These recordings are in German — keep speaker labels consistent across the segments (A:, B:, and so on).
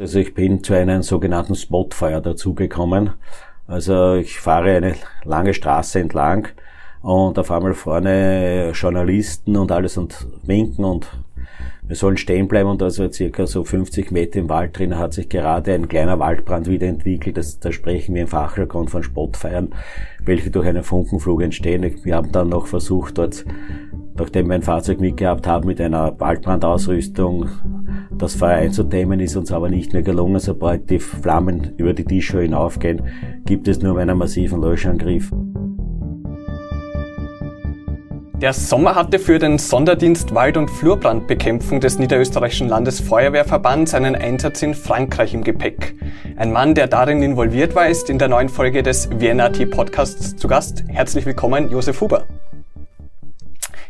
A: Also ich bin zu einem sogenannten Spotfire dazugekommen. Also ich fahre eine lange Straße entlang und auf einmal vorne Journalisten und alles und winken und wir sollen stehen bleiben und also circa so 50 Meter im Wald drin hat sich gerade ein kleiner Waldbrand wieder entwickelt. Das, da sprechen wir im Fachjargon von Spottfeiern, welche durch einen Funkenflug entstehen. Wir haben dann noch versucht, dort, nachdem wir ein Fahrzeug mitgehabt haben, mit einer Waldbrandausrüstung das Feuer einzudämmen, ist uns aber nicht mehr gelungen. Sobald die Flammen über die Tischhöhe hinaufgehen, gibt es nur einen massiven Löschangriff.
B: Der Sommer hatte für den Sonderdienst Wald- und Flurbrandbekämpfung des Niederösterreichischen Landesfeuerwehrverbands einen Einsatz in Frankreich im Gepäck. Ein Mann, der darin involviert war, ist in der neuen Folge des VNAT Podcasts zu Gast. Herzlich willkommen, Josef Huber.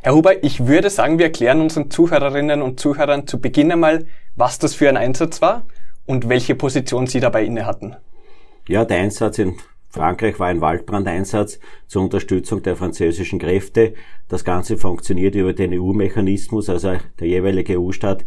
B: Herr Huber, ich würde sagen, wir erklären unseren Zuhörerinnen und Zuhörern zu Beginn einmal, was das für ein Einsatz war und welche Position Sie dabei inne hatten.
A: Ja, der Einsatz in Frankreich war ein Waldbrandeinsatz zur Unterstützung der französischen Kräfte. Das Ganze funktioniert über den EU-Mechanismus, also der jeweilige EU-Staat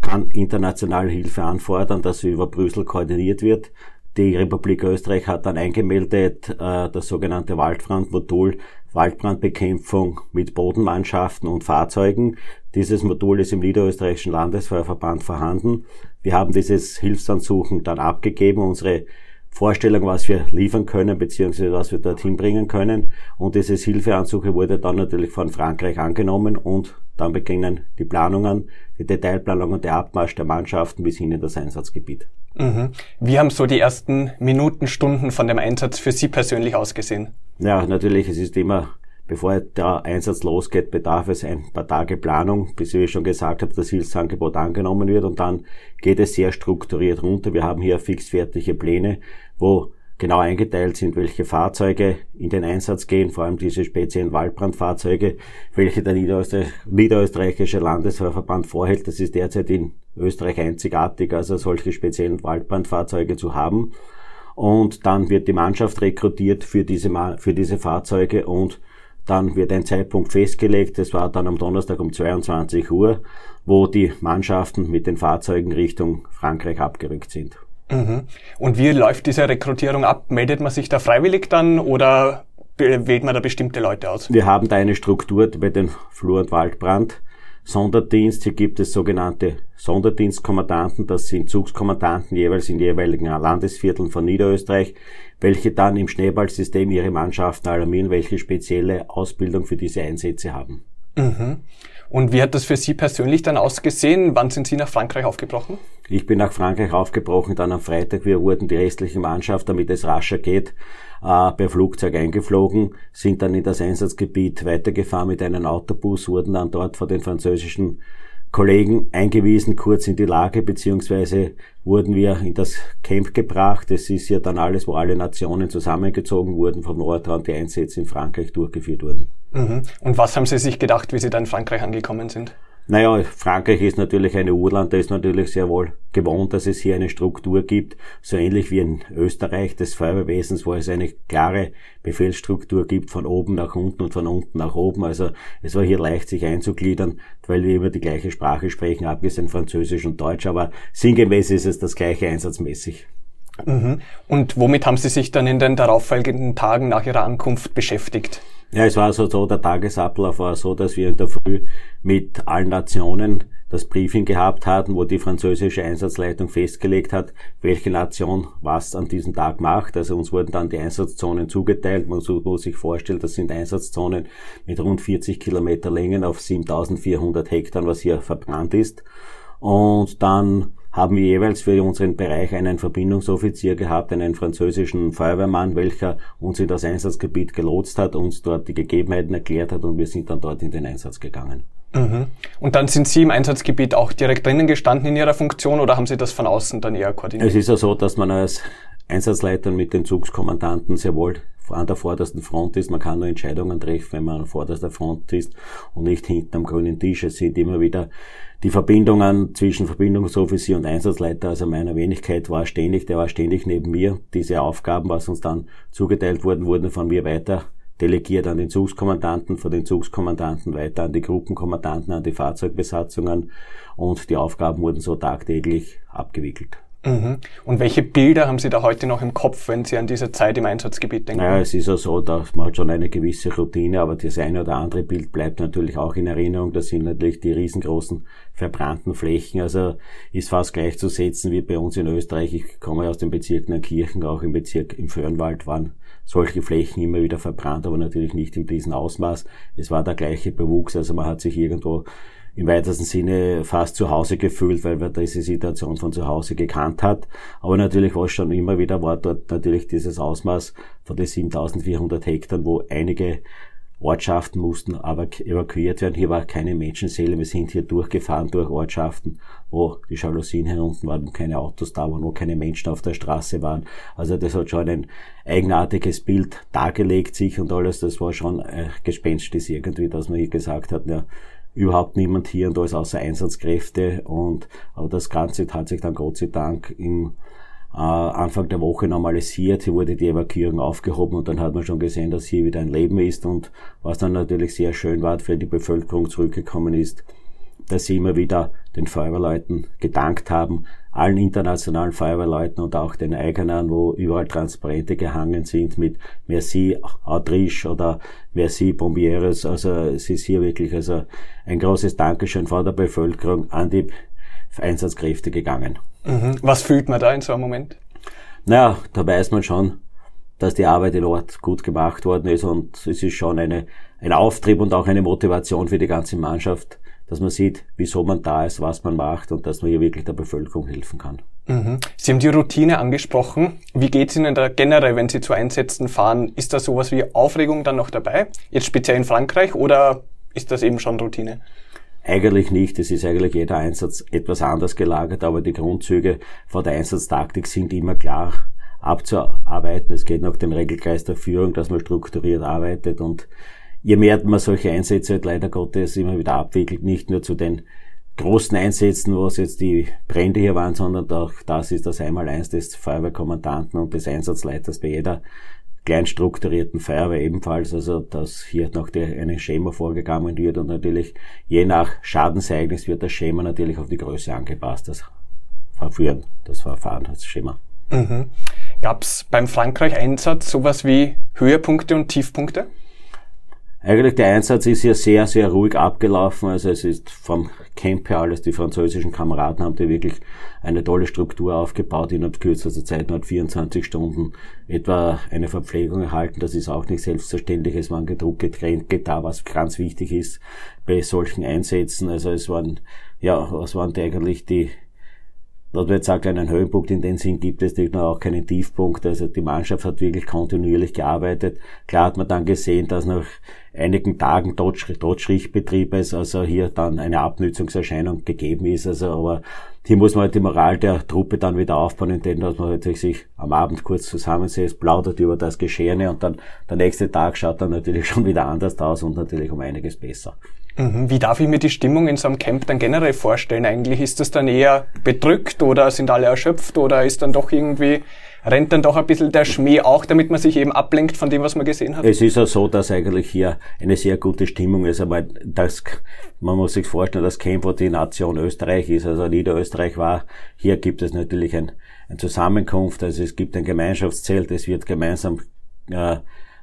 A: kann internationale Hilfe anfordern, dass über Brüssel koordiniert wird. Die Republik Österreich hat dann eingemeldet äh, das sogenannte Waldbrandmodul Waldbrandbekämpfung mit Bodenmannschaften und Fahrzeugen. Dieses Modul ist im Niederösterreichischen Landesfeuerverband vorhanden. Wir haben dieses Hilfsansuchen dann abgegeben. Unsere Vorstellung, was wir liefern können, beziehungsweise was wir dorthin bringen können. Und dieses Hilfeansuche wurde dann natürlich von Frankreich angenommen und dann beginnen die Planungen, die Detailplanung und der Abmarsch der Mannschaften bis hin in das Einsatzgebiet.
B: Mhm. Wie haben so die ersten Minuten, Stunden von dem Einsatz für Sie persönlich ausgesehen?
A: Ja, natürlich, es ist immer Bevor der Einsatz losgeht, bedarf es ein paar Tage Planung, bis wie ich schon gesagt habe, das Hilfsangebot angenommen wird und dann geht es sehr strukturiert runter. Wir haben hier fixfertige Pläne, wo genau eingeteilt sind, welche Fahrzeuge in den Einsatz gehen, vor allem diese speziellen Waldbrandfahrzeuge, welche der Niederösterreich, Niederösterreichische Landesverband vorhält. Das ist derzeit in Österreich einzigartig, also solche speziellen Waldbrandfahrzeuge zu haben. Und dann wird die Mannschaft rekrutiert für diese, für diese Fahrzeuge und dann wird ein Zeitpunkt festgelegt, das war dann am Donnerstag um 22 Uhr, wo die Mannschaften mit den Fahrzeugen Richtung Frankreich abgerückt sind.
B: Mhm. Und wie läuft diese Rekrutierung ab? Meldet man sich da freiwillig dann oder wählt man da bestimmte Leute aus?
A: Wir haben da eine Struktur bei den Flur- und Waldbrand. Sonderdienst. Hier gibt es sogenannte Sonderdienstkommandanten. Das sind Zugskommandanten jeweils in jeweiligen Landesvierteln von Niederösterreich, welche dann im Schneeballsystem ihre Mannschaften alarmieren, welche spezielle Ausbildung für diese Einsätze haben.
B: Mhm. Und wie hat das für Sie persönlich dann ausgesehen? Wann sind Sie nach Frankreich aufgebrochen?
A: Ich bin nach Frankreich aufgebrochen, dann am Freitag. Wir wurden die restliche Mannschaft, damit es rascher geht, äh, per Flugzeug eingeflogen, sind dann in das Einsatzgebiet weitergefahren mit einem Autobus, wurden dann dort von den französischen Kollegen eingewiesen, kurz in die Lage, beziehungsweise wurden wir in das Camp gebracht. Es ist ja dann alles, wo alle Nationen zusammengezogen wurden, vom Nordrand die Einsätze in Frankreich durchgeführt wurden.
B: Mhm. Und was haben Sie sich gedacht, wie Sie da in Frankreich angekommen sind?
A: Naja, Frankreich ist natürlich ein Urland, da ist natürlich sehr wohl gewohnt, dass es hier eine Struktur gibt, so ähnlich wie in Österreich des Feuerwehrwesens, wo es eine klare Befehlsstruktur gibt von oben nach unten und von unten nach oben. Also es war hier leicht, sich einzugliedern, weil wir immer die gleiche Sprache sprechen, abgesehen Französisch und Deutsch, aber sinngemäß ist es das gleiche einsatzmäßig.
B: Mhm. Und womit haben Sie sich dann in den darauffolgenden Tagen nach Ihrer Ankunft beschäftigt?
A: Ja, es war also so, der Tagesablauf war so, dass wir in der Früh mit allen Nationen das Briefing gehabt hatten, wo die französische Einsatzleitung festgelegt hat, welche Nation was an diesem Tag macht. Also uns wurden dann die Einsatzzonen zugeteilt. Man muss sich vorstellen, das sind Einsatzzonen mit rund 40 Kilometer Längen auf 7400 Hektar, was hier verbrannt ist. Und dann haben wir jeweils für unseren Bereich einen Verbindungsoffizier gehabt, einen französischen Feuerwehrmann, welcher uns in das Einsatzgebiet gelotst hat, uns dort die Gegebenheiten erklärt hat und wir sind dann dort in den Einsatz gegangen.
B: Mhm. Und dann sind Sie im Einsatzgebiet auch direkt drinnen gestanden in Ihrer Funktion oder haben Sie das von außen dann eher koordiniert?
A: Es ist ja so, dass man als Einsatzleiter mit den Zugskommandanten sehr wohl an der vordersten Front ist. Man kann nur Entscheidungen treffen, wenn man an vorderster Front ist und nicht hinten am grünen Tisch. Es sind immer wieder die Verbindungen zwischen Verbindungsoffizier und Einsatzleiter, also meiner Wenigkeit war ständig, der war ständig neben mir. Diese Aufgaben, was uns dann zugeteilt wurden, wurden von mir weiter delegiert an den Zugskommandanten, von den Zugskommandanten weiter an die Gruppenkommandanten, an die Fahrzeugbesatzungen und die Aufgaben wurden so tagtäglich abgewickelt.
B: Mhm. Und welche Bilder haben Sie da heute noch im Kopf, wenn Sie an diese Zeit im Einsatzgebiet denken?
A: Naja, es ist ja so, dass man hat schon eine gewisse Routine, aber das eine oder andere Bild bleibt natürlich auch in Erinnerung. Das sind natürlich die riesengroßen verbrannten Flächen. Also ist fast gleichzusetzen wie bei uns in Österreich. Ich komme aus den Bezirken Kirchen, auch im Bezirk im Föhrenwald waren solche Flächen immer wieder verbrannt, aber natürlich nicht in diesem Ausmaß. Es war der gleiche Bewuchs, also man hat sich irgendwo im weitesten Sinne fast zu Hause gefühlt, weil man diese Situation von zu Hause gekannt hat. Aber natürlich war es schon immer wieder, war dort natürlich dieses Ausmaß von den 7400 Hektar, wo einige Ortschaften mussten aber evakuiert werden. Hier war keine Menschenseele. Wir sind hier durchgefahren durch Ortschaften, wo die Jalousien herunten waren, keine Autos da waren, wo keine Menschen auf der Straße waren. Also das hat schon ein eigenartiges Bild dargelegt sich und alles. Das war schon äh, gespenstisch irgendwie, dass man hier gesagt hat, ja, überhaupt niemand hier und alles außer Einsatzkräfte und aber das Ganze hat sich dann Gott sei Dank im äh, Anfang der Woche normalisiert. Hier wurde die Evakuierung aufgehoben und dann hat man schon gesehen, dass hier wieder ein Leben ist und was dann natürlich sehr schön war, für die Bevölkerung zurückgekommen ist, dass sie immer wieder den Feuerwehrleuten gedankt haben, allen internationalen Feuerwehrleuten und auch den eigenen, wo überall Transparente gehangen sind mit Merci Autriche oder Merci Bombieres. Also es ist hier wirklich also ein großes Dankeschön von der Bevölkerung an die Einsatzkräfte gegangen.
B: Mhm. Was fühlt man da in so einem Moment?
A: Naja, da weiß man schon, dass die Arbeit in Ort gut gemacht worden ist und es ist schon eine, ein Auftrieb und auch eine Motivation für die ganze Mannschaft, dass man sieht, wieso man da ist, was man macht und dass man hier wirklich der Bevölkerung helfen kann.
B: Mhm. Sie haben die Routine angesprochen. Wie geht es Ihnen da generell, wenn Sie zu Einsätzen fahren? Ist da sowas wie Aufregung dann noch dabei? Jetzt speziell in Frankreich oder ist das eben schon Routine?
A: Eigentlich nicht. Es ist eigentlich jeder Einsatz etwas anders gelagert, aber die Grundzüge von der Einsatztaktik sind immer klar abzuarbeiten. Es geht nach dem Regelkreis der Führung, dass man strukturiert arbeitet und je mehr man solche Einsätze halt leider Gottes immer wieder abwickelt, nicht nur zu den großen Einsätzen, was jetzt die Brände hier waren, sondern auch das ist das Einmaleins des Feuerwehrkommandanten und des Einsatzleiters bei jeder kleinstrukturierten Feuerwehr ebenfalls, also dass hier nach der einem Schema vorgegangen wird und natürlich je nach Schadenseignis wird das Schema natürlich auf die Größe angepasst, das Verführen, das Verfahren, das Schema.
B: Mhm. Gab es beim Frankreich-Einsatz sowas wie Höhepunkte und Tiefpunkte?
A: Eigentlich der Einsatz ist hier sehr, sehr ruhig abgelaufen. Also es ist vom Camp her alles, die französischen Kameraden haben die wirklich eine tolle Struktur aufgebaut, innerhalb kürzester Zeit, nur 24 Stunden etwa eine Verpflegung erhalten. Das ist auch nicht selbstverständlich. Es waren gedruckt, Getränke da, was ganz wichtig ist bei solchen Einsätzen. Also es waren, ja, was waren die eigentlich die dass man jetzt sagt, einen Höhepunkt in dem Sinn gibt es nicht, auch keinen Tiefpunkt. Also die Mannschaft hat wirklich kontinuierlich gearbeitet. Klar hat man dann gesehen, dass nach einigen Tagen Totschrichtbetriebes, also hier dann eine Abnützungserscheinung gegeben ist. Also aber hier muss man halt die Moral der Truppe dann wieder aufbauen, indem dass man halt sich am Abend kurz zusammensetzt, plaudert über das Geschehene und dann der nächste Tag schaut dann natürlich schon wieder anders aus und natürlich um einiges besser.
B: Mhm. Wie darf ich mir die Stimmung in so einem Camp dann generell vorstellen? Eigentlich ist das dann eher bedrückt oder sind alle erschöpft oder ist dann doch irgendwie, rennt dann doch ein bisschen der Schmäh auch, damit man sich eben ablenkt von dem, was man gesehen hat?
A: Es ist ja so, dass eigentlich hier eine sehr gute Stimmung ist, aber das, man muss sich vorstellen, das Camp, wo die Nation Österreich ist, also Niederösterreich war, hier gibt es natürlich ein, ein Zusammenkunft, also es gibt ein Gemeinschaftszelt, es wird gemeinsam äh,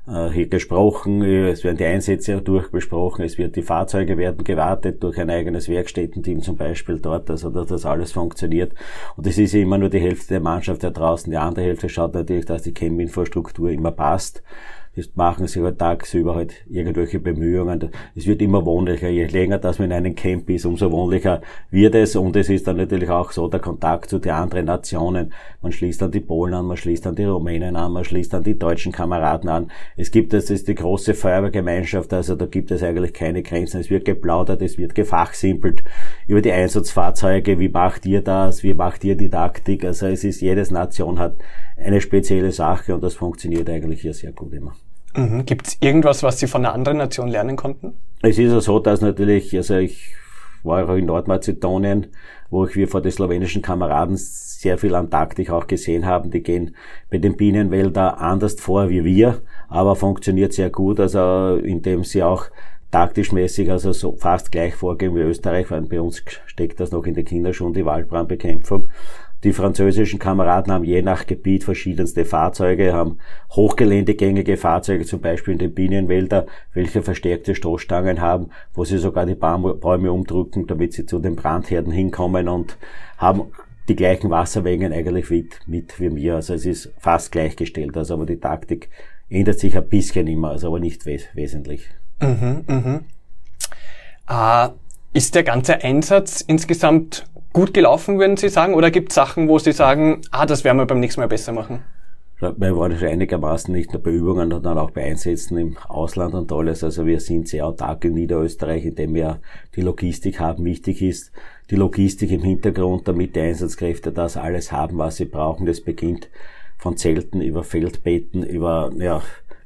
A: hier gesprochen, es werden die Einsätze durchbesprochen, es wird die Fahrzeuge werden gewartet durch ein eigenes Werkstättenteam zum Beispiel dort, also dass das alles funktioniert. Und es ist immer nur die Hälfte der Mannschaft da draußen, die andere Hälfte schaut natürlich, dass die Camp-Infrastruktur immer passt das machen sie halt tagsüber halt irgendwelche Bemühungen. Es wird immer wohnlicher. Je länger dass man in einem Camp ist, umso wohnlicher wird es. Und es ist dann natürlich auch so der Kontakt zu den anderen Nationen. Man schließt dann die Polen an, man schließt dann die Rumänen an, man schließt dann die deutschen Kameraden an. Es gibt, das ist die große Feuerwehrgemeinschaft, also da gibt es eigentlich keine Grenzen. Es wird geplaudert, es wird gefachsimpelt über die Einsatzfahrzeuge. Wie macht ihr das? Wie macht ihr die Taktik? Also es ist, jedes Nation hat eine spezielle Sache und das funktioniert eigentlich hier sehr gut immer.
B: Mhm. Gibt es irgendwas, was Sie von einer anderen Nation lernen konnten?
A: Es ist ja so, dass natürlich, also ich war auch in Nordmazedonien, wo ich wir vor den slowenischen Kameraden sehr viel an Taktik auch gesehen haben. Die gehen bei den Bienenwäldern anders vor wie wir, aber funktioniert sehr gut, also indem sie auch taktisch mäßig also so fast gleich vorgehen wie Österreich, weil bei uns steckt das noch in der Kinderschuhen, die Waldbrandbekämpfung Die französischen Kameraden haben je nach Gebiet verschiedenste Fahrzeuge, haben hochgeländegängige Fahrzeuge, zum Beispiel in den Bienenwälder, welche verstärkte Stoßstangen haben, wo sie sogar die Bäume umdrücken, damit sie zu den Brandherden hinkommen und haben die gleichen Wassermengen eigentlich mit, mit wie mir. Also es ist fast gleichgestellt. Also aber die Taktik ändert sich ein bisschen immer, also aber nicht wes wesentlich.
B: Mhm, mhm. Äh, ist der ganze Einsatz insgesamt gut gelaufen, würden Sie sagen? Oder gibt es Sachen, wo Sie sagen, ah, das werden wir beim nächsten Mal besser machen?
A: Wir waren schon einigermaßen nicht nur bei Übungen, sondern auch bei Einsätzen im Ausland und alles. Also wir sind sehr autark in Niederösterreich, indem wir die Logistik haben. Wichtig ist die Logistik im Hintergrund, damit die Einsatzkräfte das alles haben, was sie brauchen. Das beginnt von Zelten über Feldbetten, über, ja,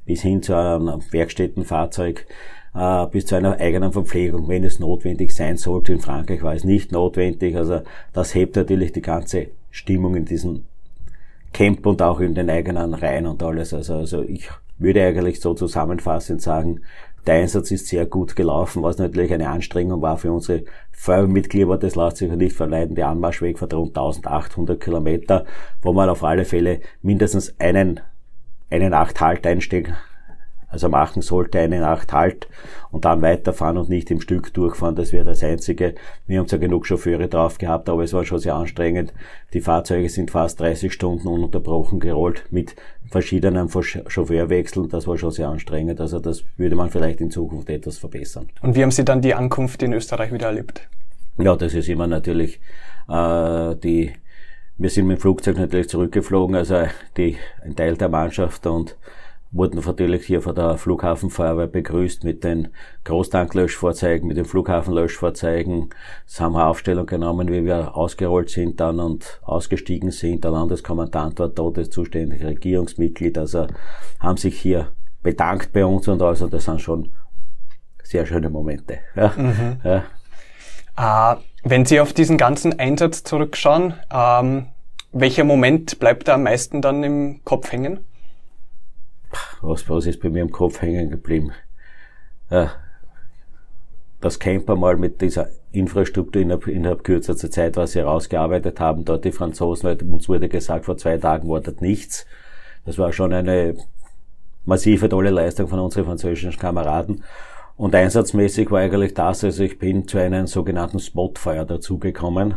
A: bis hin zu einem Werkstättenfahrzeug äh, bis zu einer eigenen Verpflegung, wenn es notwendig sein sollte. In Frankreich war es nicht notwendig. Also das hebt natürlich die ganze Stimmung in diesem Camp und auch in den eigenen Reihen und alles. Also, also ich würde eigentlich so zusammenfassend sagen, der Einsatz ist sehr gut gelaufen, was natürlich eine Anstrengung war für unsere Feuerwehrmitglieder. Das lässt sich nicht verleiden. Der Anmarschweg rund 1800 Kilometer, wo man auf alle Fälle mindestens einen, eine Nacht Halt einsteigen also machen sollte eine Nacht Halt und dann weiterfahren und nicht im Stück durchfahren. Das wäre das Einzige. Wir haben zwar genug Chauffeure drauf gehabt, aber es war schon sehr anstrengend. Die Fahrzeuge sind fast 30 Stunden ununterbrochen gerollt mit verschiedenen Chauffeurwechseln. Das war schon sehr anstrengend. Also das würde man vielleicht in Zukunft etwas verbessern.
B: Und wie haben Sie dann die Ankunft in Österreich wieder erlebt?
A: Ja, das ist immer natürlich äh, die wir sind mit dem Flugzeug natürlich zurückgeflogen, also die, ein Teil der Mannschaft und wurden natürlich hier von der Flughafenfeuerwehr begrüßt mit den Großtanklöschfahrzeugen, mit den Flughafenlöschfahrzeugen. Das haben wir Aufstellung genommen, wie wir ausgerollt sind dann und ausgestiegen sind. Der Landeskommandant war dort, das zuständige Regierungsmitglied. Also haben sich hier bedankt bei uns und also das sind schon sehr schöne Momente. Ja. Mhm.
B: Ja. Äh, wenn Sie auf diesen ganzen Einsatz zurückschauen, ähm, welcher Moment bleibt da am meisten dann im Kopf hängen?
A: Was, was ist bei mir im Kopf hängen geblieben? Ja, das Camper mal mit dieser Infrastruktur innerhalb, innerhalb kürzester Zeit, was sie herausgearbeitet haben, dort die Franzosen, weil uns wurde gesagt, vor zwei Tagen war dort nichts. Das war schon eine massive tolle Leistung von unseren französischen Kameraden. Und einsatzmäßig war eigentlich das, also ich bin zu einem sogenannten Spotfeuer dazugekommen.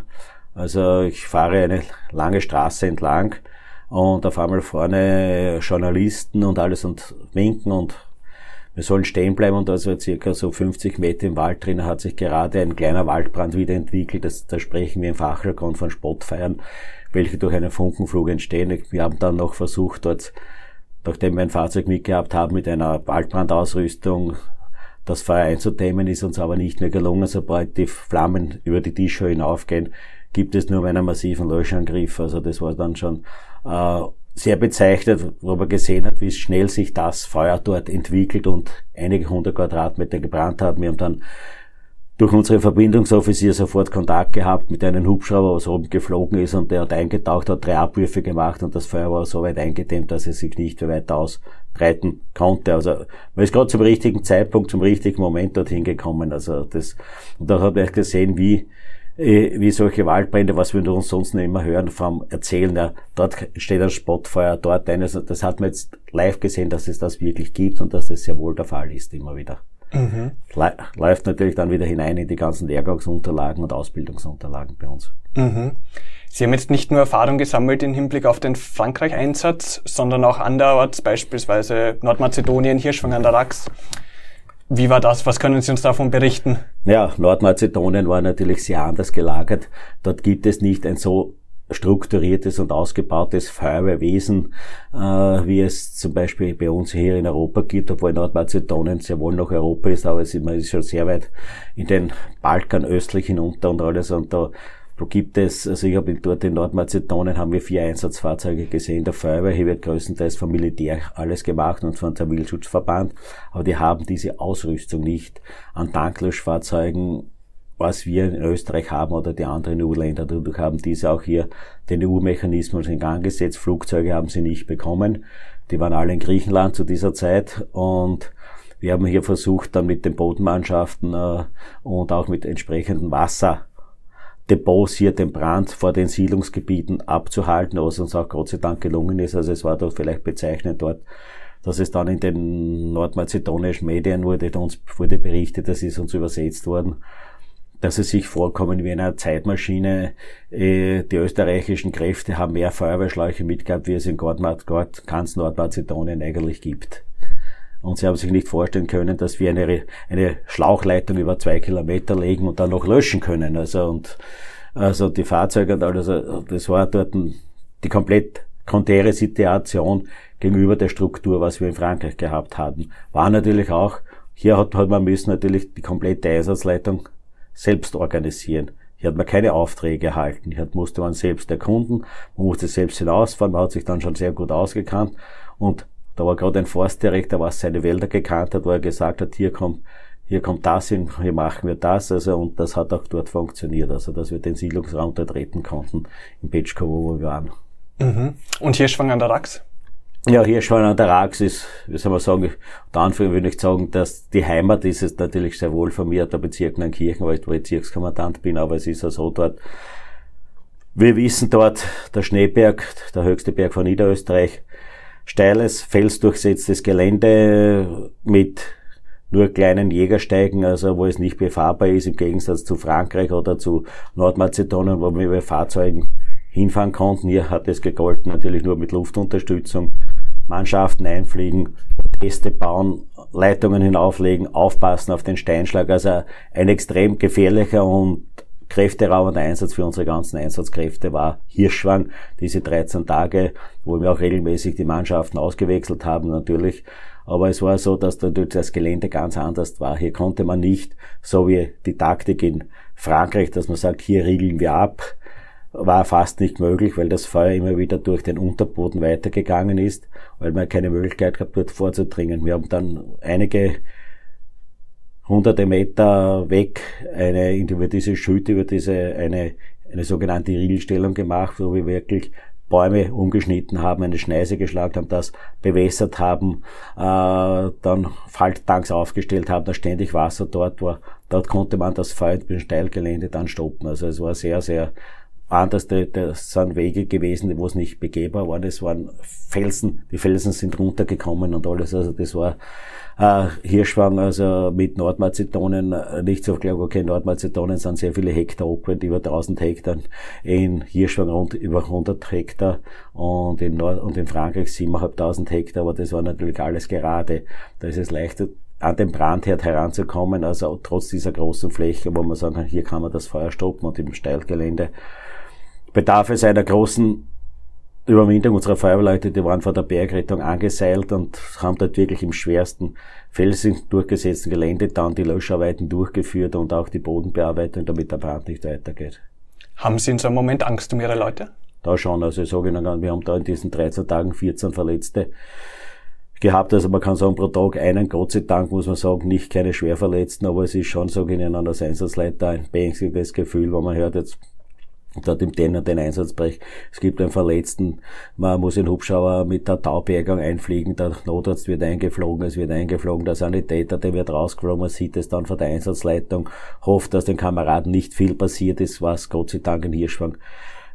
A: Also ich fahre eine lange Straße entlang und auf einmal vorne Journalisten und alles und winken und wir sollen stehen bleiben und also circa so 50 Meter im Wald drinnen hat sich gerade ein kleiner Waldbrand wieder entwickelt. Das, da sprechen wir im Fachjargon von Spottfeiern, welche durch einen Funkenflug entstehen. Wir haben dann noch versucht, dort, nachdem wir ein Fahrzeug mitgehabt haben, mit einer Waldbrandausrüstung das Feuer einzudämmen, ist uns aber nicht mehr gelungen. Sobald die Flammen über die Tischhöhe hinaufgehen, gibt es nur einen massiven Löschangriff. Also das war dann schon äh, sehr bezeichnet, wo man gesehen hat, wie schnell sich das Feuer dort entwickelt und einige hundert Quadratmeter gebrannt hat. Wir haben dann durch unsere Verbindungsoffizier sofort Kontakt gehabt mit einem Hubschrauber, was oben geflogen ist und der hat eingetaucht, hat drei Abwürfe gemacht und das Feuer war so weit eingedämmt, dass es sich nicht mehr weiter ausbreiten konnte. Also man ist gerade zum richtigen Zeitpunkt, zum richtigen Moment dorthin gekommen. Also das und da hat man gesehen, wie wie solche Waldbrände, was wir uns sonst nicht immer hören, vom Erzählen, ja, dort steht ein Spottfeuer, dort eines, das hat man jetzt live gesehen, dass es das wirklich gibt und dass das sehr wohl der Fall ist, immer wieder. Mhm. Läuft natürlich dann wieder hinein in die ganzen Lehrgangsunterlagen und Ausbildungsunterlagen bei uns.
B: Mhm. Sie haben jetzt nicht nur Erfahrung gesammelt im Hinblick auf den Frankreich-Einsatz, sondern auch anderorts, beispielsweise Nordmazedonien, Hirschfang an der Rax. Wie war das? Was können Sie uns davon berichten?
A: Ja, Nordmazedonien war natürlich sehr anders gelagert. Dort gibt es nicht ein so strukturiertes und ausgebautes Feuerwehrwesen, äh, wie es zum Beispiel bei uns hier in Europa gibt, obwohl Nordmazedonien sehr wohl noch Europa ist, aber es ist, man ist schon sehr weit in den Balkan östlich hinunter und alles und da wo gibt es, also ich habe dort in Nordmazedonien haben wir vier Einsatzfahrzeuge gesehen. Der Feuerwehr hier wird größtenteils vom Militär alles gemacht und von der Wildschutzverband, aber die haben diese Ausrüstung nicht an Tanklöschfahrzeugen, was wir in Österreich haben oder die anderen EU-Länder. Dadurch haben diese auch hier den EU-Mechanismus in Gang gesetzt. Flugzeuge haben sie nicht bekommen. Die waren alle in Griechenland zu dieser Zeit und wir haben hier versucht, dann mit den Bodenmannschaften äh, und auch mit entsprechendem Wasser Depots hier den Brand vor den Siedlungsgebieten abzuhalten, was uns auch Gott sei Dank gelungen ist. Also es war doch vielleicht bezeichnend dort, dass es dann in den nordmazedonischen Medien wurde, uns wurde berichtet, das ist uns übersetzt worden, dass es sich vorkommen wie eine Zeitmaschine. Äh, die österreichischen Kräfte haben mehr Feuerwehrschläuche mitgehabt, wie es in ganz Nordmazedonien eigentlich gibt. Und sie haben sich nicht vorstellen können, dass wir eine, eine Schlauchleitung über zwei Kilometer legen und dann noch löschen können. Also, und, also die Fahrzeuge und alles, das war dort die komplett konträre Situation gegenüber der Struktur, was wir in Frankreich gehabt hatten. War natürlich auch, hier hat, hat man müssen natürlich die komplette Einsatzleitung selbst organisieren. Hier hat man keine Aufträge erhalten. Hier musste man selbst erkunden, man musste selbst hinausfahren, man hat sich dann schon sehr gut ausgekannt und da war gerade ein Forstdirektor, was seine Wälder gekannt hat, wo er gesagt hat, hier kommt, hier kommt das hin, hier machen wir das, also, und das hat auch dort funktioniert, also, dass wir den Siedlungsraum dort retten konnten, in Petschkowo, wo wir waren.
B: Mhm. Und Hirschwang an der Rax?
A: Ja, Hirschwang an der Rax ist, wie soll man sagen, unter Anführung würde ich sagen, dass die Heimat ist es natürlich sehr wohl von mir, der Bezirk Neunkirchen, weil ich Bezirkskommandant bin, aber es ist ja so dort, wir wissen dort, der Schneeberg, der höchste Berg von Niederösterreich, steiles, felsdurchsetztes Gelände mit nur kleinen Jägersteigen, also wo es nicht befahrbar ist, im Gegensatz zu Frankreich oder zu Nordmazedonien, wo wir mit Fahrzeugen hinfahren konnten. Hier hat es gegolten, natürlich nur mit Luftunterstützung. Mannschaften einfliegen, Teste bauen, Leitungen hinauflegen, aufpassen auf den Steinschlag. Also ein extrem gefährlicher und kräfteraubernder Einsatz für unsere ganzen Einsatzkräfte war Hirschwang, diese 13 Tage, wo wir auch regelmäßig die Mannschaften ausgewechselt haben natürlich. Aber es war so, dass natürlich das Gelände ganz anders war. Hier konnte man nicht, so wie die Taktik in Frankreich, dass man sagt, hier riegeln wir ab, war fast nicht möglich, weil das Feuer immer wieder durch den Unterboden weitergegangen ist, weil man keine Möglichkeit gehabt, dort vorzudringen. Wir haben dann einige hunderte Meter weg eine, über diese Schütte, über diese, eine, eine sogenannte Riegelstellung gemacht, wo wir wirklich Bäume umgeschnitten haben, eine Schneise geschlagen haben, das bewässert haben, äh, dann Falttanks aufgestellt haben, da ständig Wasser dort war. Dort konnte man das Feuer dem Steilgelände dann stoppen. Also es war sehr, sehr anders. Das sind Wege gewesen, wo es nicht begehbar war. Es waren Felsen, die Felsen sind runtergekommen und alles. Also das war äh, Hirschwang, also mit Nordmazedonien, äh, nicht so klar, okay, Nordmazedonien sind sehr viele Hektar Open, über 1000 Hektar, in Hirschwang rund über 100 Hektar und in, Nord und in Frankreich 7.500 Hektar, aber das war natürlich alles gerade. Da ist es leichter, an den Brandherd heranzukommen, also trotz dieser großen Fläche, wo man sagen kann, hier kann man das Feuer stoppen und im Steilgelände bedarf es einer großen Überwindung unserer Feuerwehrleute, die waren vor der Bergrettung angeseilt und haben dort wirklich im schwersten Felsen durchgesetzten Gelände dann die Löscharbeiten durchgeführt und auch die Bodenbearbeitung, damit der Brand nicht weitergeht.
B: Haben Sie in so einem Moment Angst um Ihre Leute?
A: Da schon, also ich sage Ihnen, wir haben da in diesen 13 Tagen 14 Verletzte gehabt. Also man kann sagen, pro Tag einen, Gott sei Dank muss man sagen, nicht keine Schwerverletzten, aber es ist schon, sage ich Ihnen, als Einsatzleiter ein beängstigendes Gefühl, wenn man hört, jetzt dort im Den den Einsatzbereich. Es gibt einen Verletzten, man muss den Hubschrauber mit der Taubergung einfliegen, der Notarzt wird eingeflogen, es wird eingeflogen, der Sanitäter, der wird rausgeflogen, man sieht es dann von der Einsatzleitung, hofft, dass den Kameraden nicht viel passiert ist, was Gott sei Dank in Hirschwang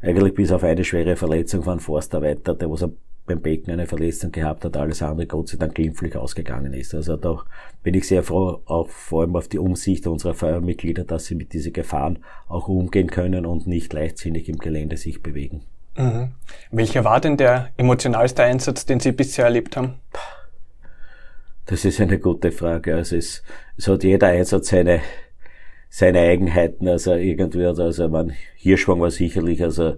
A: eigentlich bis auf eine schwere Verletzung von Forstarbeiter, der was beim Becken eine Verletzung gehabt hat, alles andere Gott sei Dank glimpflich ausgegangen ist. Also da bin ich sehr froh, auch vor allem auf die Umsicht unserer Feuermitglieder, dass sie mit diesen Gefahren auch umgehen können und nicht leichtsinnig im Gelände sich bewegen.
B: Mhm. Welcher war denn der emotionalste Einsatz, den Sie bisher erlebt haben?
A: Das ist eine gute Frage. Also es, es hat jeder Einsatz seine, seine Eigenheiten. Also irgendwie, also man, Hirschwang war sicherlich, also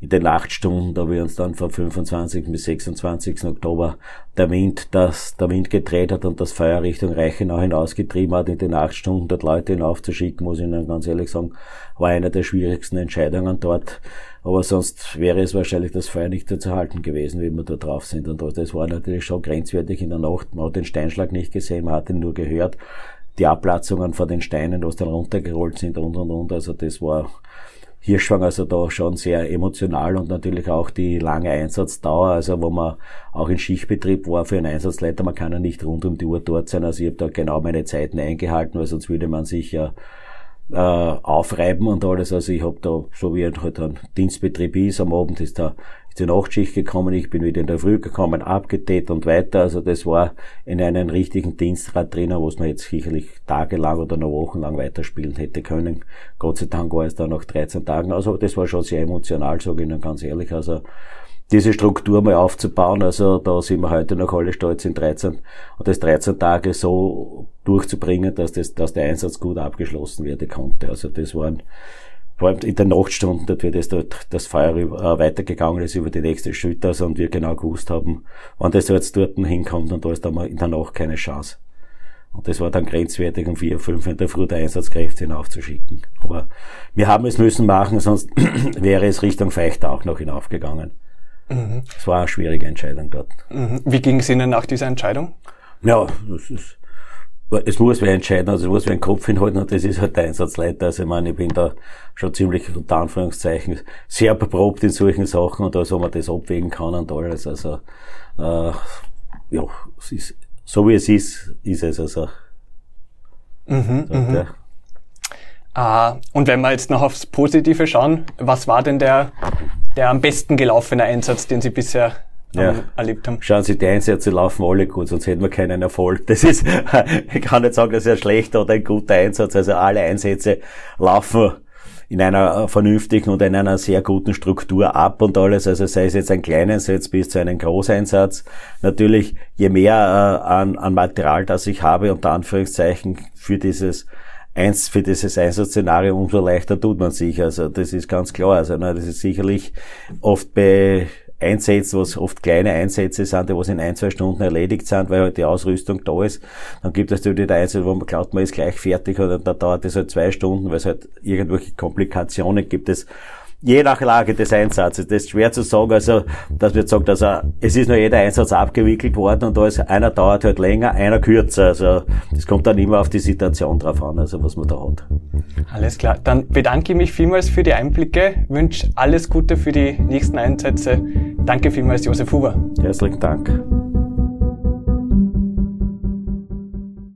A: in den Nachtstunden, da wir uns dann vom 25. bis 26. Oktober der Wind, das, der Wind gedreht hat und das Feuer Richtung Reichenau hinausgetrieben hat, in den Nachtstunden dort Leute hinaufzuschicken, muss ich Ihnen ganz ehrlich sagen, war eine der schwierigsten Entscheidungen dort. Aber sonst wäre es wahrscheinlich das Feuer nicht zu halten gewesen, wie wir da drauf sind. Und das war natürlich schon grenzwertig in der Nacht. Man hat den Steinschlag nicht gesehen, man hat ihn nur gehört. Die Abplatzungen von den Steinen, was dann runtergerollt sind und und und. Also das war Hirschwang also da schon sehr emotional und natürlich auch die lange Einsatzdauer, also wo man auch in Schichtbetrieb war für einen Einsatzleiter, man kann ja nicht rund um die Uhr dort sein, also ich habe da genau meine Zeiten eingehalten, weil sonst würde man sich ja äh, aufreiben und alles. Also ich habe da, so wie halt ein Dienstbetrieb ist, am Abend ist da ist die Nachtschicht gekommen, ich bin wieder in der Früh gekommen, abgetät und weiter. Also das war in einem richtigen Dienstrad drinnen, wo es man jetzt sicherlich tagelang oder noch wochenlang weiterspielen hätte können. Gott sei Dank war es da nach 13 Tagen. Also das war schon sehr emotional, sage ich Ihnen ganz ehrlich. Also diese Struktur mal aufzubauen. Also da sind wir heute noch alle stolz in 13 und das 13 Tage so durchzubringen, dass das, dass der Einsatz gut abgeschlossen werden konnte. Also das waren vor allem in den Nachtstunden, dort wird es dort das Feuer äh, weitergegangen ist über die nächste Schütte, also und wir genau gewusst haben, wann das jetzt dort hinkommt und da ist dann in der Nacht keine Chance. Und das war dann grenzwertig, um vier, fünf in der Früh der Einsatzkräfte hinaufzuschicken. Aber wir haben es müssen machen, sonst wäre es Richtung Feichter auch noch hinaufgegangen. Mhm. Es war eine schwierige Entscheidung dort.
B: Mhm. Wie ging es Ihnen nach dieser Entscheidung?
A: Ja, das ist, es muss wer entscheiden, also es muss wer einen Kopf hinhalten und das ist halt der Einsatzleiter. Also ich meine, ich bin da schon ziemlich unter Anführungszeichen sehr beprobt in solchen Sachen und also man das abwägen kann und alles. Also äh, ja, es ist so wie es ist, ist es also.
B: Mhm, mhm. Uh, und wenn wir jetzt noch aufs Positive schauen, was war denn der der am besten gelaufene Einsatz, den Sie bisher ja. erlebt haben?
A: Schauen Sie, die Einsätze laufen alle gut, sonst hätten wir keinen Erfolg. Das ist, ich kann nicht sagen, das ist ein schlechter oder ein guter Einsatz. Also alle Einsätze laufen in einer vernünftigen und in einer sehr guten Struktur ab und alles. Also sei es jetzt ein kleiner Einsatz bis zu einem Großeinsatz. Natürlich, je mehr äh, an, an Material, das ich habe, unter Anführungszeichen, für dieses eins für dieses Einsatzszenario, umso leichter tut man sich. Also das ist ganz klar. Also na, das ist sicherlich oft bei Einsätzen, was oft kleine Einsätze sind, die was in ein, zwei Stunden erledigt sind, weil halt die Ausrüstung da ist. Dann gibt es natürlich die Einsätze, wo man glaubt, man ist gleich fertig oder da dauert es halt zwei Stunden, weil es halt irgendwelche Komplikationen gibt. Es je nach Lage des Einsatzes. Das ist schwer zu sagen, also, dass wir sagen, dass er, es ist nur jeder Einsatz abgewickelt worden und da ist einer dauert halt länger, einer kürzer. Also, das kommt dann immer auf die Situation drauf an, also, was man da hat.
B: Alles klar. Dann bedanke ich mich vielmals für die Einblicke, wünsche alles Gute für die nächsten Einsätze. Danke vielmals, Josef Huber.
A: Herzlichen Dank.